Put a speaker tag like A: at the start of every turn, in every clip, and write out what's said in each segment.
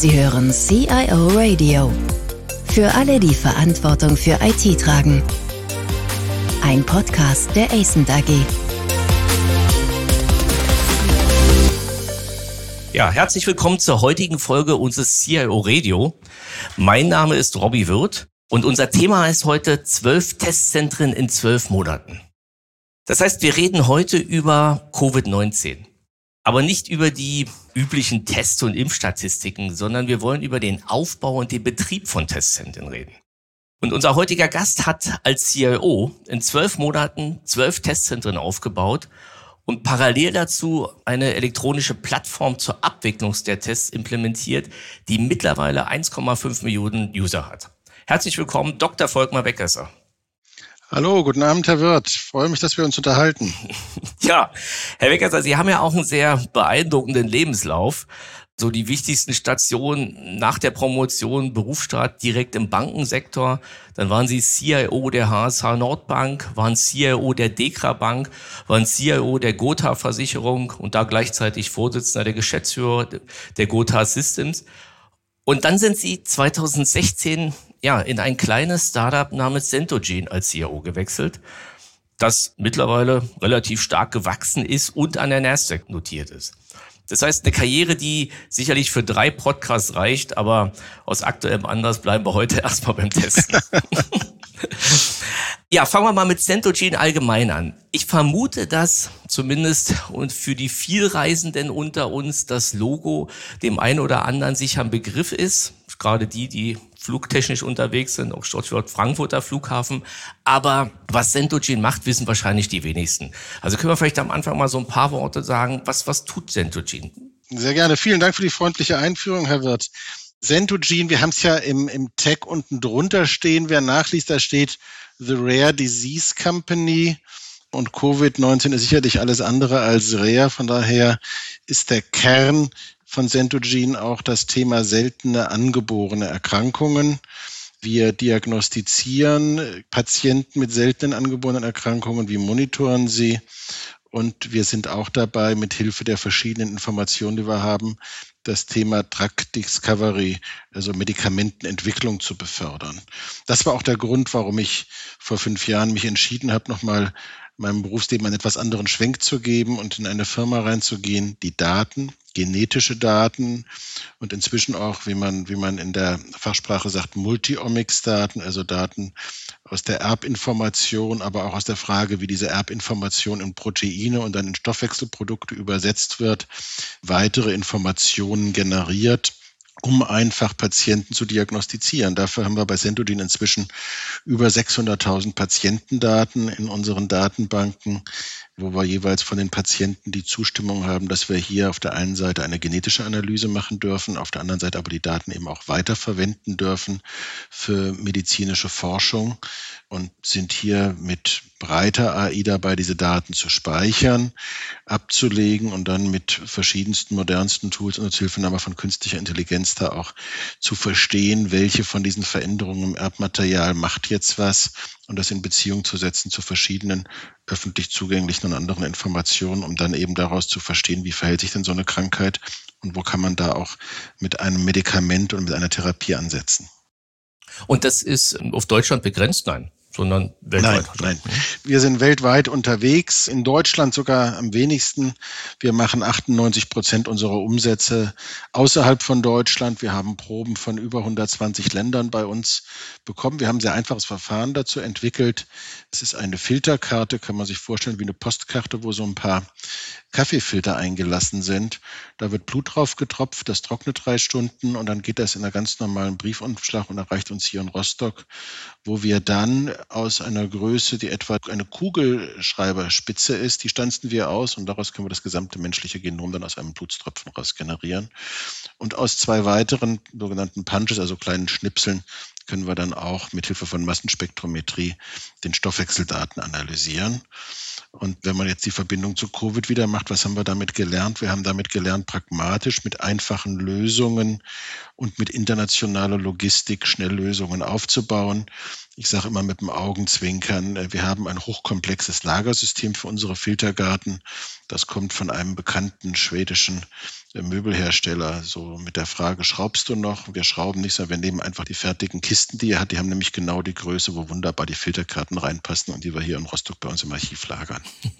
A: Sie hören CIO Radio. Für alle, die Verantwortung für IT tragen. Ein Podcast der ACENT AG.
B: Ja, herzlich willkommen zur heutigen Folge unseres CIO Radio. Mein Name ist Robbie Wirth und unser Thema ist heute zwölf Testzentren in zwölf Monaten. Das heißt, wir reden heute über Covid-19 aber nicht über die üblichen Tests und Impfstatistiken, sondern wir wollen über den Aufbau und den Betrieb von Testzentren reden. Und unser heutiger Gast hat als CIO in zwölf Monaten zwölf Testzentren aufgebaut und parallel dazu eine elektronische Plattform zur Abwicklung der Tests implementiert, die mittlerweile 1,5 Millionen User hat. Herzlich willkommen, Dr. Volkmar Beckerser.
C: Hallo, guten Abend, Herr Wirth. Ich freue mich, dass wir uns unterhalten.
B: Ja, Herr Weckerser, Sie haben ja auch einen sehr beeindruckenden Lebenslauf. So die wichtigsten Stationen nach der Promotion, Berufsstart direkt im Bankensektor. Dann waren Sie CIO der HSH Nordbank, waren CIO der Dekra Bank, waren CIO der Gotha Versicherung und da gleichzeitig Vorsitzender der Geschäftsführer der Gotha Systems. Und dann sind Sie 2016 ja, in ein kleines Startup namens Centogene als CIO gewechselt, das mittlerweile relativ stark gewachsen ist und an der Nasdaq notiert ist. Das heißt, eine Karriere, die sicherlich für drei Podcasts reicht, aber aus aktuellem Anlass bleiben wir heute erstmal beim Testen. ja, fangen wir mal mit Centogene allgemein an. Ich vermute, dass zumindest und für die Vielreisenden unter uns das Logo dem einen oder anderen sicher ein Begriff ist. Gerade die, die flugtechnisch unterwegs sind, auch Stichwort Frankfurter Flughafen. Aber was Centogene macht, wissen wahrscheinlich die wenigsten. Also können wir vielleicht am Anfang mal so ein paar Worte sagen, was, was tut Centogene?
C: Sehr gerne. Vielen Dank für die freundliche Einführung, Herr Wirth. Centogene, wir haben es ja im, im Tag unten drunter stehen. Wer nachliest, da steht The Rare Disease Company. Und Covid-19 ist sicherlich alles andere als rare. Von daher ist der Kern von Centogene auch das Thema seltene angeborene Erkrankungen. Wir diagnostizieren Patienten mit seltenen angeborenen Erkrankungen, wir monitoren sie und wir sind auch dabei, mit Hilfe der verschiedenen Informationen, die wir haben, das Thema Drug Discovery, also Medikamentenentwicklung zu befördern. Das war auch der Grund, warum ich vor fünf Jahren mich entschieden habe, nochmal meinem Berufsleben einen etwas anderen Schwenk zu geben und in eine Firma reinzugehen, die Daten, genetische Daten und inzwischen auch, wie man, wie man in der Fachsprache sagt, Multiomics-Daten, also Daten aus der Erbinformation, aber auch aus der Frage, wie diese Erbinformation in Proteine und dann in Stoffwechselprodukte übersetzt wird, weitere Informationen generiert um einfach Patienten zu diagnostizieren. Dafür haben wir bei Sentodin inzwischen über 600.000 Patientendaten in unseren Datenbanken, wo wir jeweils von den Patienten die Zustimmung haben, dass wir hier auf der einen Seite eine genetische Analyse machen dürfen, auf der anderen Seite aber die Daten eben auch weiterverwenden dürfen für medizinische Forschung und sind hier mit breiter AI dabei, diese Daten zu speichern, abzulegen und dann mit verschiedensten, modernsten Tools und Hilfenahme von künstlicher Intelligenz da auch zu verstehen, welche von diesen Veränderungen im Erbmaterial macht jetzt was und das in Beziehung zu setzen zu verschiedenen öffentlich zugänglichen und anderen Informationen, um dann eben daraus zu verstehen, wie verhält sich denn so eine Krankheit und wo kann man da auch mit einem Medikament und mit einer Therapie ansetzen.
B: Und das ist auf Deutschland begrenzt? Nein sondern weltweit.
C: Nein, nein. Wir sind weltweit unterwegs, in Deutschland sogar am wenigsten. Wir machen 98 Prozent unserer Umsätze außerhalb von Deutschland. Wir haben Proben von über 120 Ländern bei uns bekommen. Wir haben ein sehr einfaches Verfahren dazu entwickelt. Es ist eine Filterkarte, kann man sich vorstellen, wie eine Postkarte, wo so ein paar Kaffeefilter eingelassen sind. Da wird Blut drauf getropft, das trocknet drei Stunden und dann geht das in einer ganz normalen Briefumschlag und erreicht uns hier in Rostock, wo wir dann aus einer Größe, die etwa eine Kugelschreiberspitze ist, die stanzen wir aus und daraus können wir das gesamte menschliche Genom dann aus einem Blutstropfen raus generieren. Und aus zwei weiteren sogenannten Punches, also kleinen Schnipseln, können wir dann auch mit Hilfe von Massenspektrometrie den Stoffwechseldaten analysieren. Und wenn man jetzt die Verbindung zu Covid wieder macht, was haben wir damit gelernt? Wir haben damit gelernt, pragmatisch mit einfachen Lösungen und mit internationaler Logistik Schnelllösungen aufzubauen. Ich sage immer mit dem Augenzwinkern, äh, wir haben ein hochkomplexes Lagersystem für unsere Filtergarten. Das kommt von einem bekannten schwedischen äh, Möbelhersteller. So mit der Frage, schraubst du noch? Wir schrauben nicht, sondern wir nehmen einfach die fertigen Kisten, die er hat. Die haben nämlich genau die Größe, wo wunderbar die Filterkarten reinpassen und die wir hier in Rostock bei uns im Archiv lagern.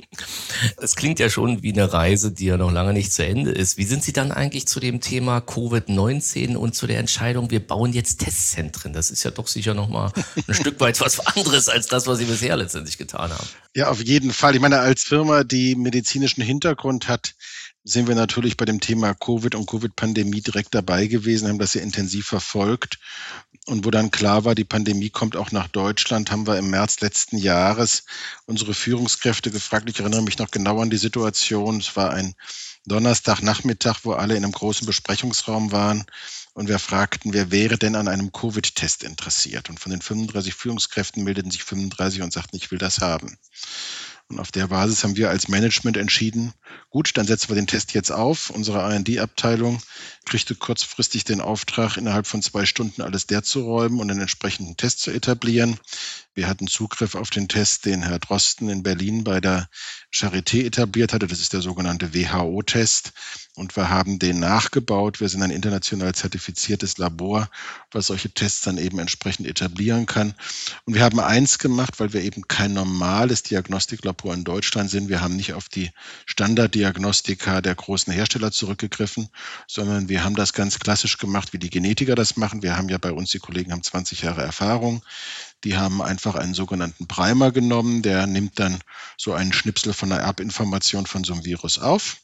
B: Es klingt ja schon wie eine Reise, die ja noch lange nicht zu Ende ist. Wie sind Sie dann eigentlich zu dem Thema Covid-19 und zu der Entscheidung, wir bauen jetzt Testzentren? Das ist ja doch sicher nochmal ein Stück Stück weit was anderes als das, was Sie bisher letztendlich getan haben.
C: Ja, auf jeden Fall. Ich meine, als Firma, die medizinischen Hintergrund hat, sind wir natürlich bei dem Thema Covid und Covid-Pandemie direkt dabei gewesen, haben das sehr intensiv verfolgt. Und wo dann klar war, die Pandemie kommt auch nach Deutschland, haben wir im März letzten Jahres unsere Führungskräfte gefragt. Ich erinnere mich noch genau an die Situation. Es war ein Donnerstagnachmittag, wo alle in einem großen Besprechungsraum waren und wir fragten, wer wäre denn an einem Covid-Test interessiert? Und von den 35 Führungskräften meldeten sich 35 und sagten, ich will das haben. Und auf der Basis haben wir als Management entschieden, gut, dann setzen wir den Test jetzt auf. Unsere R&D-Abteilung kriegte kurzfristig den Auftrag, innerhalb von zwei Stunden alles der zu räumen und einen entsprechenden Test zu etablieren. Wir hatten Zugriff auf den Test, den Herr Drosten in Berlin bei der Charité etabliert hatte. Das ist der sogenannte WHO-Test. Und wir haben den nachgebaut. Wir sind ein international zertifiziertes Labor, was solche Tests dann eben entsprechend etablieren kann. Und wir haben eins gemacht, weil wir eben kein normales Diagnostiklabor in Deutschland sind. Wir haben nicht auf die Standarddiagnostika der großen Hersteller zurückgegriffen, sondern wir haben das ganz klassisch gemacht, wie die Genetiker das machen. Wir haben ja bei uns, die Kollegen haben 20 Jahre Erfahrung. Die haben einfach einen sogenannten Primer genommen, der nimmt dann so einen Schnipsel von einer Erbinformation von so einem Virus auf.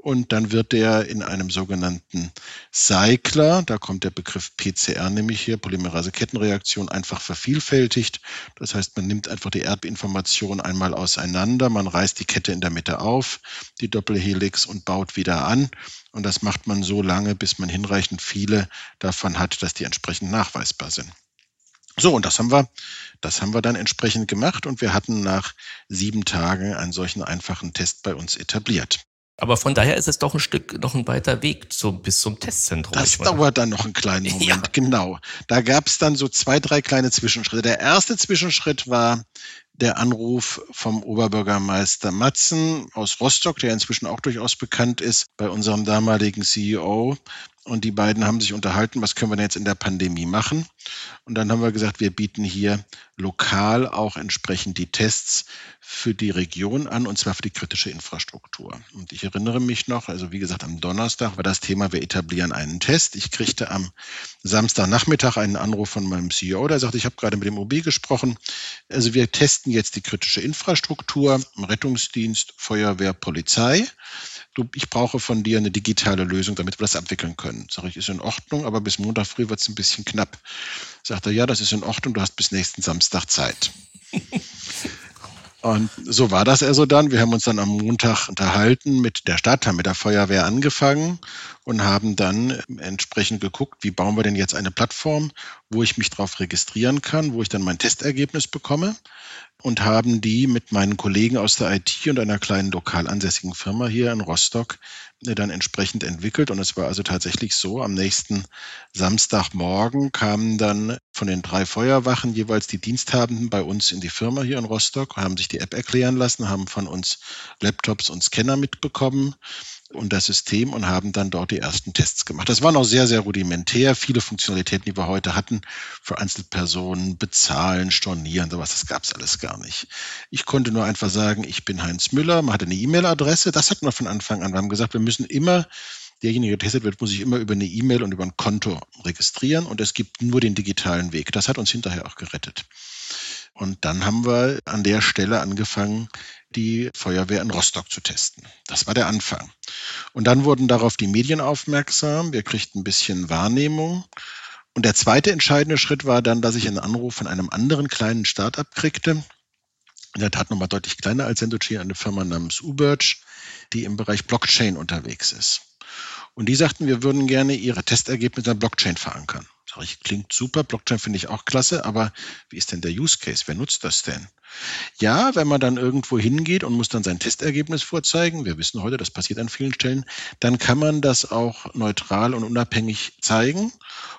C: Und dann wird der in einem sogenannten Cycler, da kommt der Begriff PCR nämlich hier, Polymerase-Kettenreaktion, einfach vervielfältigt. Das heißt, man nimmt einfach die Erbinformation einmal auseinander, man reißt die Kette in der Mitte auf, die Doppelhelix und baut wieder an. Und das macht man so lange, bis man hinreichend viele davon hat, dass die entsprechend nachweisbar sind. So, und das haben wir, das haben wir dann entsprechend gemacht und wir hatten nach sieben Tagen einen solchen einfachen Test bei uns etabliert.
B: Aber von daher ist es doch ein Stück noch ein weiter Weg zu, bis zum Testzentrum.
C: Das dauert dann noch einen kleinen Moment, ja. genau. Da gab es dann so zwei, drei kleine Zwischenschritte. Der erste Zwischenschritt war der Anruf vom Oberbürgermeister Matzen aus Rostock, der inzwischen auch durchaus bekannt ist, bei unserem damaligen CEO und die beiden haben sich unterhalten, was können wir denn jetzt in der Pandemie machen? Und dann haben wir gesagt, wir bieten hier lokal auch entsprechend die Tests für die Region an, und zwar für die kritische Infrastruktur. Und ich erinnere mich noch, also wie gesagt, am Donnerstag war das Thema, wir etablieren einen Test. Ich kriegte am Samstagnachmittag einen Anruf von meinem CEO, der sagte, ich habe gerade mit dem OB gesprochen. Also wir testen jetzt die kritische Infrastruktur, Rettungsdienst, Feuerwehr, Polizei ich brauche von dir eine digitale Lösung, damit wir das abwickeln können. Sag ich, ist in Ordnung, aber bis Montag früh wird es ein bisschen knapp. Sagt er, ja, das ist in Ordnung, du hast bis nächsten Samstag Zeit. Und so war das also dann. Wir haben uns dann am Montag unterhalten mit der Stadt, haben mit der Feuerwehr angefangen und haben dann entsprechend geguckt, wie bauen wir denn jetzt eine Plattform, wo ich mich drauf registrieren kann, wo ich dann mein Testergebnis bekomme und haben die mit meinen Kollegen aus der IT und einer kleinen lokal ansässigen Firma hier in Rostock äh, dann entsprechend entwickelt. Und es war also tatsächlich so, am nächsten Samstagmorgen kamen dann von den drei Feuerwachen jeweils die Diensthabenden bei uns in die Firma hier in Rostock, haben sich die App erklären lassen, haben von uns Laptops und Scanner mitbekommen und das System und haben dann dort die ersten Tests gemacht. Das war noch sehr, sehr rudimentär. Viele Funktionalitäten, die wir heute hatten, für Einzelpersonen, bezahlen, stornieren, sowas, das gab es alles gar nicht. Ich konnte nur einfach sagen, ich bin Heinz Müller, man hatte eine E-Mail-Adresse, das hatten wir von Anfang an. Wir haben gesagt, wir müssen immer derjenige, der getestet wird, muss sich immer über eine E-Mail und über ein Konto registrieren und es gibt nur den digitalen Weg. Das hat uns hinterher auch gerettet. Und dann haben wir an der Stelle angefangen, die Feuerwehr in Rostock zu testen. Das war der Anfang. Und dann wurden darauf die Medien aufmerksam. Wir kriegten ein bisschen Wahrnehmung. Und der zweite entscheidende Schritt war dann, dass ich einen Anruf von einem anderen kleinen Startup kriegte. In der Tat nochmal deutlich kleiner als Sendochi, eine Firma namens Uberge, die im Bereich Blockchain unterwegs ist. Und die sagten, wir würden gerne ihre Testergebnisse in der Blockchain verankern. Sag ich, klingt super, Blockchain finde ich auch klasse, aber wie ist denn der Use Case? Wer nutzt das denn? Ja, wenn man dann irgendwo hingeht und muss dann sein Testergebnis vorzeigen, wir wissen heute, das passiert an vielen Stellen, dann kann man das auch neutral und unabhängig zeigen.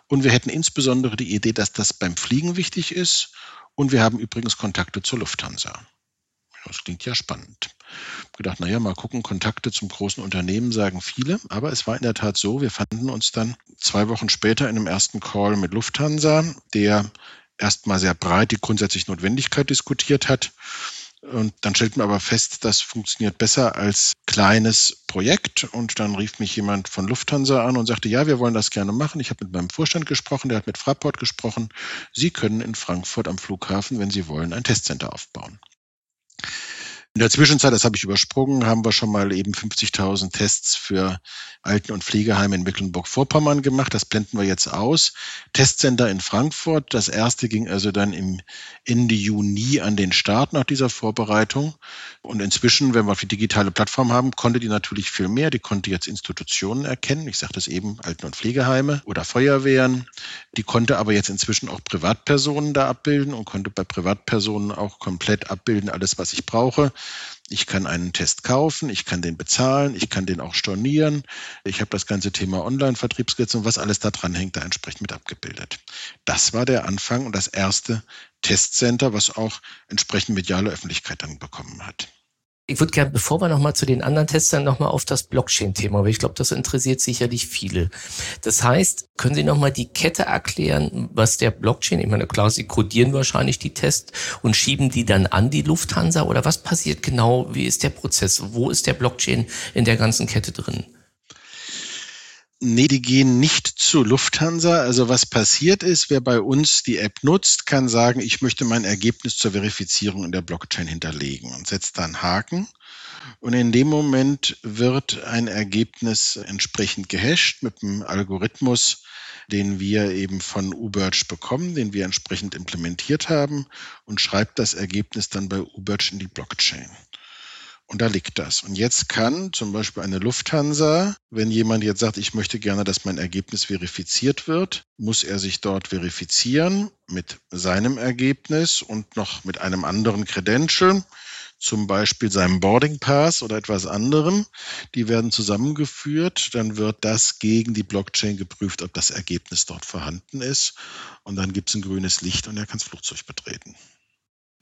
C: Und wir hätten insbesondere die Idee, dass das beim Fliegen wichtig ist. Und wir haben übrigens Kontakte zur Lufthansa. Das klingt ja spannend. Gedacht, naja, mal gucken, Kontakte zum großen Unternehmen sagen viele, aber es war in der Tat so, wir fanden uns dann zwei Wochen später in einem ersten Call mit Lufthansa, der erstmal sehr breit die grundsätzliche Notwendigkeit diskutiert hat. Und dann stellten wir aber fest, das funktioniert besser als kleines Projekt. Und dann rief mich jemand von Lufthansa an und sagte, ja, wir wollen das gerne machen. Ich habe mit meinem Vorstand gesprochen, der hat mit Fraport gesprochen. Sie können in Frankfurt am Flughafen, wenn Sie wollen, ein Testcenter aufbauen. In der Zwischenzeit, das habe ich übersprungen, haben wir schon mal eben 50.000 Tests für Alten- und Pflegeheime in Mecklenburg-Vorpommern gemacht. Das blenden wir jetzt aus. Testcenter in Frankfurt. Das erste ging also dann im Ende Juni an den Start nach dieser Vorbereitung. Und inzwischen, wenn wir die digitale Plattform haben, konnte die natürlich viel mehr. Die konnte jetzt Institutionen erkennen. Ich sagte es eben, Alten- und Pflegeheime oder Feuerwehren. Die konnte aber jetzt inzwischen auch Privatpersonen da abbilden und konnte bei Privatpersonen auch komplett abbilden, alles, was ich brauche. Ich kann einen Test kaufen, ich kann den bezahlen, ich kann den auch stornieren. Ich habe das ganze Thema Online-Vertriebsgesetz und was alles da dran hängt, da entsprechend mit abgebildet. Das war der Anfang und das erste Testcenter, was auch entsprechend mediale Öffentlichkeit dann bekommen hat.
B: Ich würde gerne, bevor wir nochmal zu den anderen Testern, nochmal auf das Blockchain-Thema, weil ich glaube, das interessiert sicherlich viele. Das heißt, können Sie nochmal die Kette erklären, was der Blockchain, ich meine, klar, Sie codieren wahrscheinlich die Tests und schieben die dann an die Lufthansa oder was passiert genau? Wie ist der Prozess? Wo ist der Blockchain in der ganzen Kette drin?
C: Nee, die gehen nicht zur Lufthansa. Also was passiert ist, wer bei uns die App nutzt, kann sagen, ich möchte mein Ergebnis zur Verifizierung in der Blockchain hinterlegen und setzt dann Haken. Und in dem Moment wird ein Ergebnis entsprechend gehasht mit einem Algorithmus, den wir eben von Uberge bekommen, den wir entsprechend implementiert haben und schreibt das Ergebnis dann bei Uberge in die Blockchain. Und da liegt das. Und jetzt kann zum Beispiel eine Lufthansa, wenn jemand jetzt sagt, ich möchte gerne, dass mein Ergebnis verifiziert wird, muss er sich dort verifizieren mit seinem Ergebnis und noch mit einem anderen Credential, zum Beispiel seinem Boarding Pass oder etwas anderem. Die werden zusammengeführt. Dann wird das gegen die Blockchain geprüft, ob das Ergebnis dort vorhanden ist. Und dann gibt es ein grünes Licht und er kann das Flugzeug betreten.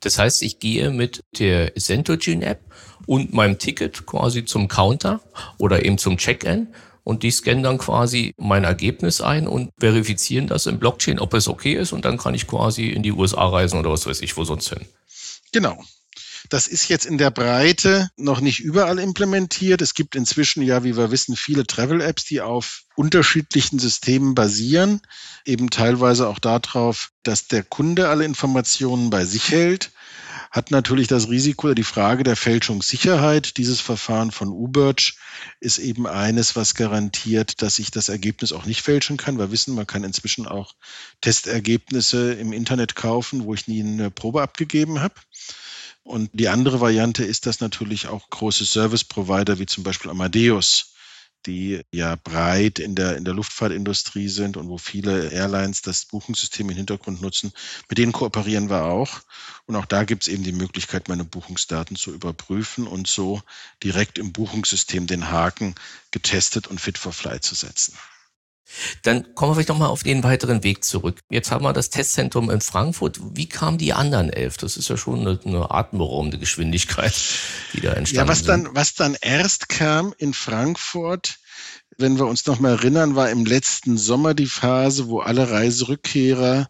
B: Das heißt, ich gehe mit der Centogene App und meinem Ticket quasi zum Counter oder eben zum Check-in und die scannen dann quasi mein Ergebnis ein und verifizieren das im Blockchain, ob es okay ist und dann kann ich quasi in die USA reisen oder was weiß ich, wo sonst hin.
C: Genau. Das ist jetzt in der Breite noch nicht überall implementiert. Es gibt inzwischen ja, wie wir wissen, viele Travel-Apps, die auf unterschiedlichen Systemen basieren, eben teilweise auch darauf, dass der Kunde alle Informationen bei sich hält hat natürlich das Risiko, die Frage der Fälschungssicherheit. Dieses Verfahren von UBERG ist eben eines, was garantiert, dass ich das Ergebnis auch nicht fälschen kann. Wir wissen, man kann inzwischen auch Testergebnisse im Internet kaufen, wo ich nie eine Probe abgegeben habe. Und die andere Variante ist, dass natürlich auch große Service-Provider wie zum Beispiel Amadeus, die ja breit in der, in der Luftfahrtindustrie sind und wo viele Airlines das Buchungssystem im Hintergrund nutzen, mit denen kooperieren wir auch. Und auch da gibt es eben die Möglichkeit, meine Buchungsdaten zu überprüfen und so direkt im Buchungssystem den Haken getestet und fit for flight zu setzen.
B: Dann kommen wir vielleicht nochmal auf den weiteren Weg zurück. Jetzt haben wir das Testzentrum in Frankfurt. Wie kamen die anderen elf? Das ist ja schon eine, eine atemberaubende Geschwindigkeit, die da entstanden
C: Ja, was dann, was dann erst kam in Frankfurt, wenn wir uns nochmal erinnern, war im letzten Sommer die Phase, wo alle Reiserückkehrer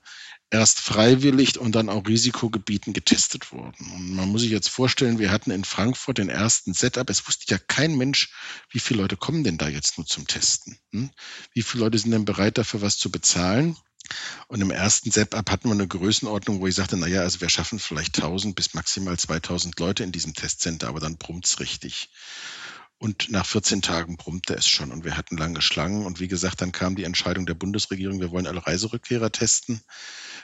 C: erst freiwillig und dann auch Risikogebieten getestet wurden. Und man muss sich jetzt vorstellen, wir hatten in Frankfurt den ersten Setup. Es wusste ja kein Mensch, wie viele Leute kommen denn da jetzt nur zum Testen? Hm? Wie viele Leute sind denn bereit dafür was zu bezahlen? Und im ersten Setup hatten wir eine Größenordnung, wo ich sagte, naja, also wir schaffen vielleicht 1000 bis maximal 2000 Leute in diesem Testcenter, aber dann brummt's richtig. Und nach 14 Tagen brummte es schon und wir hatten lange Schlangen. Und wie gesagt, dann kam die Entscheidung der Bundesregierung, wir wollen alle Reiserückkehrer testen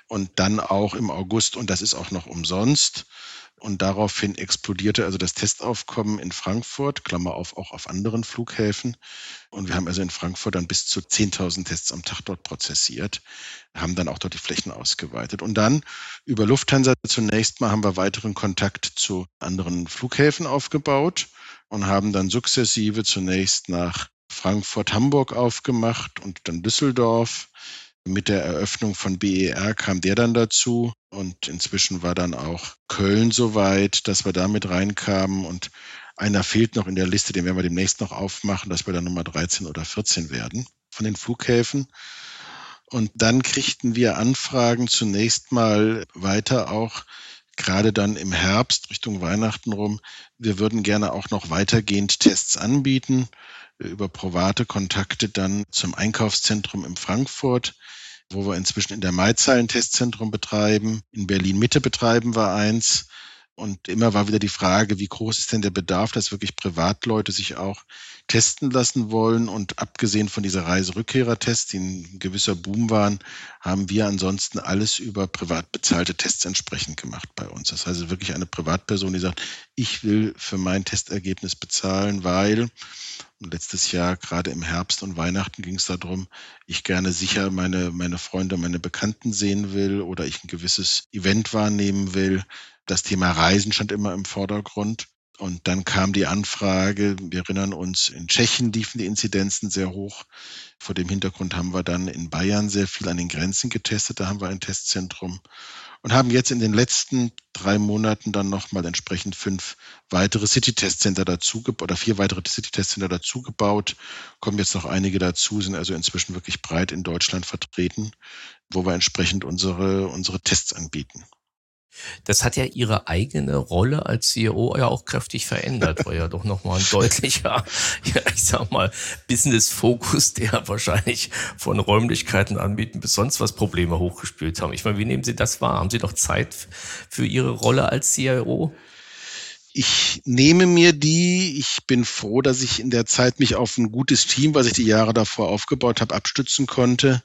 C: und dann auch im August, und das ist auch noch umsonst, Und daraufhin explodierte also das Testaufkommen in Frankfurt, Klammer auf, auch auf anderen Flughäfen. Und wir haben also in Frankfurt dann bis zu 10.000 Tests am Tag dort prozessiert, haben dann auch dort die Flächen ausgeweitet. Und dann über Lufthansa zunächst mal haben wir weiteren Kontakt zu anderen Flughäfen aufgebaut und haben dann sukzessive zunächst nach Frankfurt, Hamburg aufgemacht und dann Düsseldorf mit der Eröffnung von BER kam der dann dazu und inzwischen war dann auch Köln soweit, dass wir damit reinkamen und einer fehlt noch in der Liste, den werden wir demnächst noch aufmachen, dass wir dann Nummer 13 oder 14 werden von den Flughäfen. Und dann kriegten wir Anfragen zunächst mal weiter auch, gerade dann im Herbst Richtung Weihnachten rum. Wir würden gerne auch noch weitergehend Tests anbieten über private Kontakte dann zum Einkaufszentrum in Frankfurt, wo wir inzwischen in der Maizal ein Testzentrum betreiben. In Berlin Mitte betreiben wir eins. Und immer war wieder die Frage, wie groß ist denn der Bedarf, dass wirklich Privatleute sich auch testen lassen wollen. Und abgesehen von dieser Reiserückkehrertests, die ein gewisser Boom waren, haben wir ansonsten alles über privat bezahlte Tests entsprechend gemacht bei uns. Das heißt wirklich eine Privatperson, die sagt, ich will für mein Testergebnis bezahlen, weil letztes Jahr, gerade im Herbst und Weihnachten, ging es darum, ich gerne sicher meine, meine Freunde, meine Bekannten sehen will oder ich ein gewisses Event wahrnehmen will. Das Thema Reisen stand immer im Vordergrund. Und dann kam die Anfrage, wir erinnern uns, in Tschechien liefen die Inzidenzen sehr hoch. Vor dem Hintergrund haben wir dann in Bayern sehr viel an den Grenzen getestet. Da haben wir ein Testzentrum und haben jetzt in den letzten drei Monaten dann nochmal entsprechend fünf weitere City-Test-Center dazu oder vier weitere City-Test-Center dazu gebaut. Kommen jetzt noch einige dazu, sind also inzwischen wirklich breit in Deutschland vertreten, wo wir entsprechend unsere, unsere Tests anbieten.
B: Das hat ja Ihre eigene Rolle als CEO ja auch kräftig verändert, weil ja doch nochmal ein deutlicher, ja, ich sag mal, Business-Fokus, der wahrscheinlich von Räumlichkeiten anbieten bis sonst was Probleme hochgespielt haben. Ich meine, wie nehmen Sie das wahr? Haben Sie doch Zeit für Ihre Rolle als CIO?
C: Ich nehme mir die. Ich bin froh, dass ich in der Zeit mich auf ein gutes Team, was ich die Jahre davor aufgebaut habe, abstützen konnte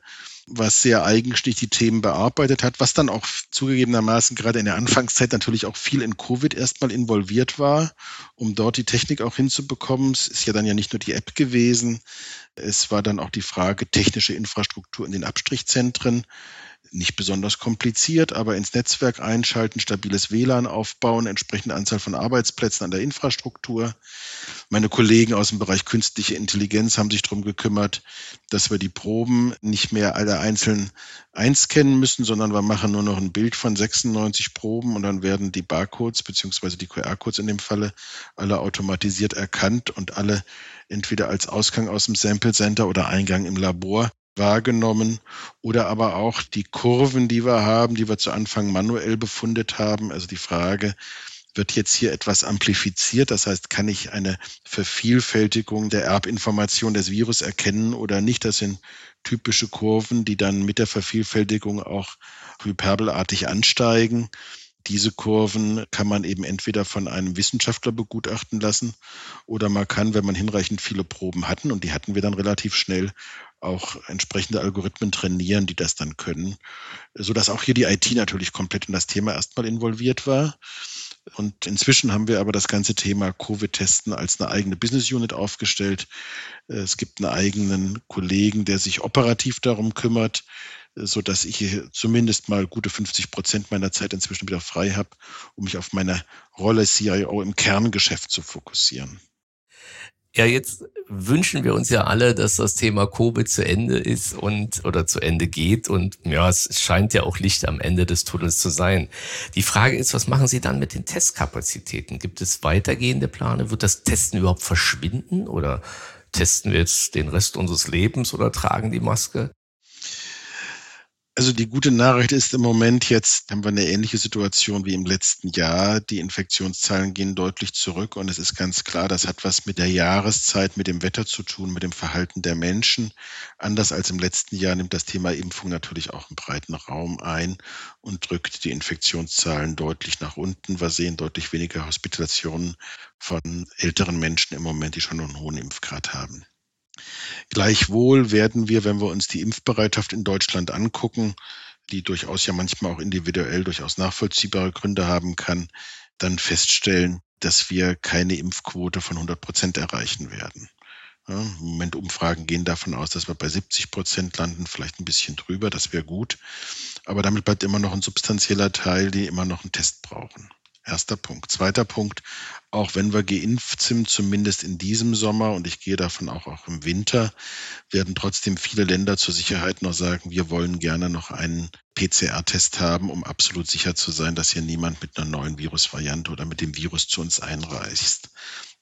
C: was sehr eigenständig die Themen bearbeitet hat, was dann auch zugegebenermaßen gerade in der Anfangszeit natürlich auch viel in Covid erstmal involviert war, um dort die Technik auch hinzubekommen. Es ist ja dann ja nicht nur die App gewesen, es war dann auch die Frage technische Infrastruktur in den Abstrichzentren nicht besonders kompliziert, aber ins Netzwerk einschalten, stabiles WLAN aufbauen, entsprechende Anzahl von Arbeitsplätzen an der Infrastruktur. Meine Kollegen aus dem Bereich künstliche Intelligenz haben sich darum gekümmert, dass wir die Proben nicht mehr alle einzeln einscannen müssen, sondern wir machen nur noch ein Bild von 96 Proben und dann werden die Barcodes beziehungsweise die QR-Codes in dem Falle alle automatisiert erkannt und alle entweder als Ausgang aus dem Sample Center oder Eingang im Labor wahrgenommen oder aber auch die Kurven, die wir haben, die wir zu Anfang manuell befundet haben. Also die Frage, wird jetzt hier etwas amplifiziert? Das heißt, kann ich eine Vervielfältigung der Erbinformation des Virus erkennen oder nicht? Das sind typische Kurven, die dann mit der Vervielfältigung auch hyperbelartig ansteigen. Diese Kurven kann man eben entweder von einem Wissenschaftler begutachten lassen oder man kann, wenn man hinreichend viele Proben hatten, und die hatten wir dann relativ schnell, auch entsprechende Algorithmen trainieren, die das dann können, sodass auch hier die IT natürlich komplett in das Thema erstmal involviert war. Und inzwischen haben wir aber das ganze Thema Covid-Testen als eine eigene Business Unit aufgestellt. Es gibt einen eigenen Kollegen, der sich operativ darum kümmert, so dass ich zumindest mal gute 50 Prozent meiner Zeit inzwischen wieder frei habe, um mich auf meine Rolle CIO im Kerngeschäft zu fokussieren.
B: Ja, jetzt wünschen wir uns ja alle, dass das Thema Covid zu Ende ist und oder zu Ende geht. Und ja, es scheint ja auch Licht am Ende des Tunnels zu sein. Die Frage ist, was machen Sie dann mit den Testkapazitäten? Gibt es weitergehende Pläne? Wird das Testen überhaupt verschwinden oder testen wir jetzt den Rest unseres Lebens oder tragen die Maske?
C: Also die gute Nachricht ist im Moment jetzt haben wir eine ähnliche Situation wie im letzten Jahr. Die Infektionszahlen gehen deutlich zurück und es ist ganz klar, das hat was mit der Jahreszeit, mit dem Wetter zu tun, mit dem Verhalten der Menschen. Anders als im letzten Jahr nimmt das Thema Impfung natürlich auch einen breiten Raum ein und drückt die Infektionszahlen deutlich nach unten. Wir sehen deutlich weniger Hospitalisationen von älteren Menschen im Moment, die schon einen hohen Impfgrad haben. Gleichwohl werden wir, wenn wir uns die Impfbereitschaft in Deutschland angucken, die durchaus ja manchmal auch individuell durchaus nachvollziehbare Gründe haben kann, dann feststellen, dass wir keine Impfquote von 100 Prozent erreichen werden. Ja, Im Moment Umfragen gehen davon aus, dass wir bei 70 Prozent landen, vielleicht ein bisschen drüber, das wäre gut. Aber damit bleibt immer noch ein substanzieller Teil, die immer noch einen Test brauchen. Erster Punkt. Zweiter Punkt, auch wenn wir geimpft sind, zumindest in diesem Sommer und ich gehe davon auch, auch im Winter, werden trotzdem viele Länder zur Sicherheit noch sagen, wir wollen gerne noch einen PCR-Test haben, um absolut sicher zu sein, dass hier niemand mit einer neuen Virusvariante oder mit dem Virus zu uns einreist.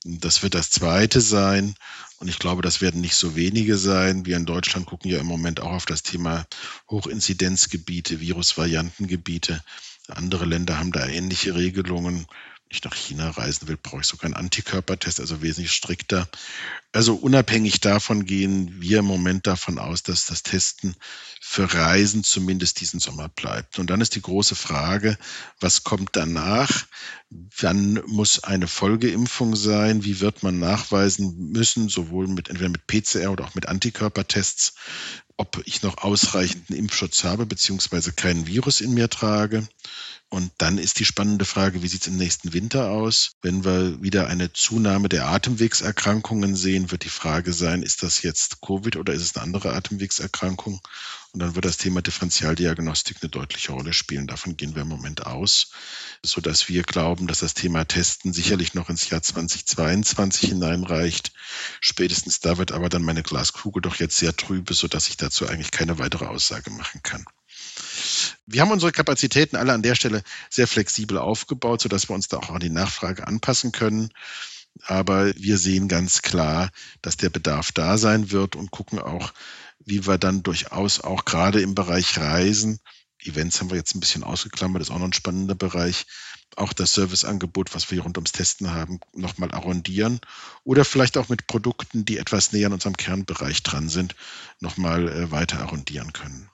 C: Das wird das Zweite sein. Und ich glaube, das werden nicht so wenige sein. Wir in Deutschland gucken ja im Moment auch auf das Thema Hochinzidenzgebiete, Virusvariantengebiete. Andere Länder haben da ähnliche Regelungen. Wenn ich nach China reisen will, brauche ich sogar einen Antikörpertest, also wesentlich strikter. Also unabhängig davon gehen wir im Moment davon aus, dass das Testen für Reisen zumindest diesen Sommer bleibt. Und dann ist die große Frage, was kommt danach? Wann muss eine Folgeimpfung sein? Wie wird man nachweisen müssen, sowohl mit entweder mit PCR oder auch mit Antikörpertests, ob ich noch ausreichenden Impfschutz habe, beziehungsweise kein Virus in mir trage. Und dann ist die spannende Frage, wie sieht es im nächsten Winter aus? Wenn wir wieder eine Zunahme der Atemwegserkrankungen sehen, wird die Frage sein, ist das jetzt Covid oder ist es eine andere Atemwegserkrankung? Und dann wird das Thema Differentialdiagnostik eine deutliche Rolle spielen. Davon gehen wir im Moment aus, sodass wir glauben, dass das Thema Testen sicherlich noch ins Jahr 2022 hineinreicht. Spätestens da wird aber dann meine Glaskugel doch jetzt sehr trübe, sodass ich dazu eigentlich keine weitere Aussage machen kann. Wir haben unsere Kapazitäten alle an der Stelle sehr flexibel aufgebaut, sodass wir uns da auch an die Nachfrage anpassen können. Aber wir sehen ganz klar, dass der Bedarf da sein wird und gucken auch, wie wir dann durchaus auch gerade im Bereich Reisen, Events haben wir jetzt ein bisschen ausgeklammert, ist auch noch ein spannender Bereich, auch das Serviceangebot, was wir rund ums Testen haben, nochmal arrondieren oder vielleicht auch mit Produkten, die etwas näher an unserem Kernbereich dran sind, nochmal äh, weiter arrondieren können.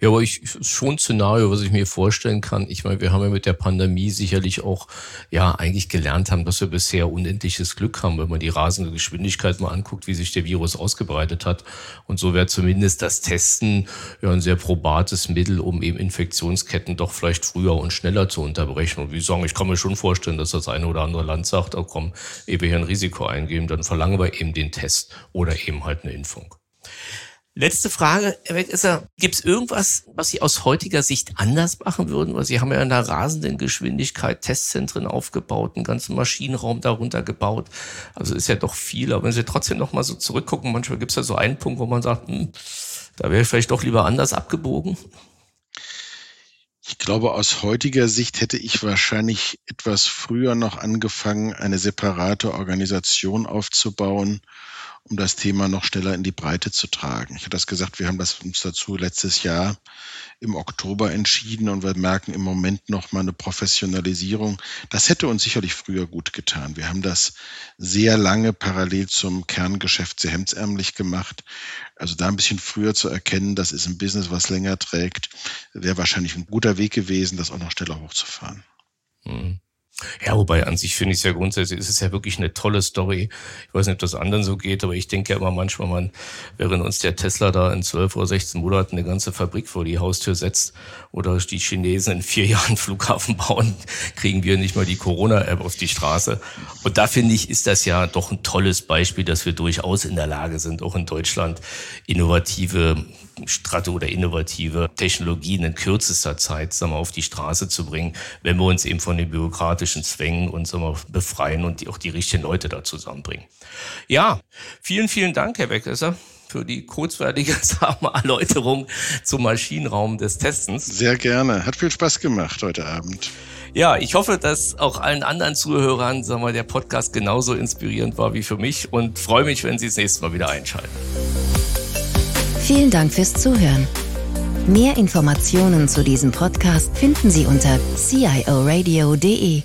B: Ja, aber ich schon ein Szenario, was ich mir vorstellen kann. Ich meine, wir haben ja mit der Pandemie sicherlich auch ja eigentlich gelernt haben, dass wir bisher unendliches Glück haben, wenn man die rasende Geschwindigkeit mal anguckt, wie sich der Virus ausgebreitet hat. Und so wäre zumindest das Testen ja ein sehr probates Mittel, um eben Infektionsketten doch vielleicht früher und schneller zu unterbrechen. Und wie sagen, ich kann mir schon vorstellen, dass das eine oder andere Land sagt, oh komm, wir hier ein Risiko eingeben, dann verlangen wir eben den Test oder eben halt eine Impfung. Letzte Frage, Herr Wegesser. Gibt es irgendwas, was Sie aus heutiger Sicht anders machen würden? Weil Sie haben ja in einer rasenden Geschwindigkeit Testzentren aufgebaut, einen ganzen Maschinenraum darunter gebaut. Also ist ja doch viel. Aber wenn Sie trotzdem noch mal so zurückgucken, manchmal gibt es ja so einen Punkt, wo man sagt, hm, da wäre ich vielleicht doch lieber anders abgebogen.
C: Ich glaube, aus heutiger Sicht hätte ich wahrscheinlich etwas früher noch angefangen, eine separate Organisation aufzubauen um das Thema noch schneller in die Breite zu tragen. Ich hatte das gesagt, wir haben das uns dazu letztes Jahr im Oktober entschieden und wir merken im Moment noch mal eine Professionalisierung. Das hätte uns sicherlich früher gut getan. Wir haben das sehr lange parallel zum Kerngeschäft sehr hemdsärmlich gemacht. Also da ein bisschen früher zu erkennen, das ist ein Business, was länger trägt, wäre wahrscheinlich ein guter Weg gewesen, das auch noch schneller hochzufahren.
B: Mhm. Ja, wobei an sich finde ich es ja grundsätzlich, ist es ja wirklich eine tolle Story. Ich weiß nicht, ob das anderen so geht, aber ich denke ja immer manchmal, man, während uns der Tesla da in 12 oder 16 Monaten eine ganze Fabrik vor die Haustür setzt oder die Chinesen in vier Jahren Flughafen bauen, kriegen wir nicht mal die Corona-App auf die Straße. Und da finde ich, ist das ja doch ein tolles Beispiel, dass wir durchaus in der Lage sind, auch in Deutschland innovative Strato oder innovative Technologien in kürzester Zeit sagen wir, auf die Straße zu bringen, wenn wir uns eben von den bürokratischen Zwängen und sagen wir, befreien und auch die richtigen Leute da zusammenbringen. Ja, vielen, vielen Dank, Herr Weckesser für die kurzweilige Erläuterung zum Maschinenraum des Testens.
C: Sehr gerne. Hat viel Spaß gemacht heute Abend.
B: Ja, ich hoffe, dass auch allen anderen Zuhörern sagen wir, der Podcast genauso inspirierend war wie für mich und freue mich, wenn Sie das nächste Mal wieder einschalten.
A: Vielen Dank fürs Zuhören. Mehr Informationen zu diesem Podcast finden Sie unter cioradio.de.